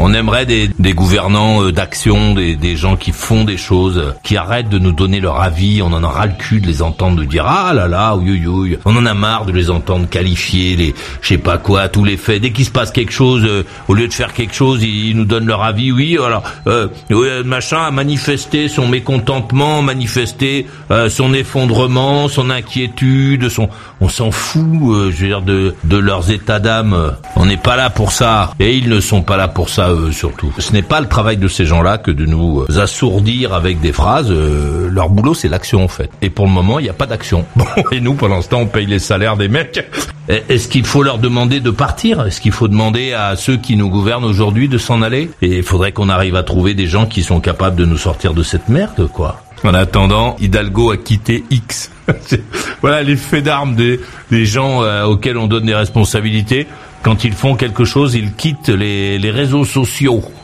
On aimerait des, des gouvernants euh, d'action, des, des gens qui font des choses, euh, qui arrêtent de nous donner leur avis. On en a ras le cul de les entendre dire ah là là, oui oui. On en a marre de les entendre qualifier les, je sais pas quoi, tous les faits. Dès qu'il se passe quelque chose, euh, au lieu de faire quelque chose, ils, nous donnent leur avis. Oui, alors euh, machin a manifesté son mécontentement, manifesté son effondrement, son inquiétude, son. On s'en fout, je veux dire de de leurs états d'âme. On n'est pas là pour ça, et ils ne sont pas là pour ça surtout. Ce n'est pas le travail de ces gens-là que de nous assourdir avec des phrases. leur boulot, c'est l'action en fait. Et pour le moment, il n'y a pas d'action. Bon, et nous, pour l'instant, on paye les salaires des mecs. Est-ce qu'il faut leur demander de partir? Est-ce qu'il faut demander à ceux qui nous gouvernent aujourd'hui de s'en aller? Et il faudrait qu'on arrive à trouver des gens qui sont capables de nous sortir de cette merde, quoi. En attendant, Hidalgo a quitté X. voilà l'effet d'armes des, des gens euh, auxquels on donne des responsabilités. Quand ils font quelque chose, ils quittent les, réseaux sociaux.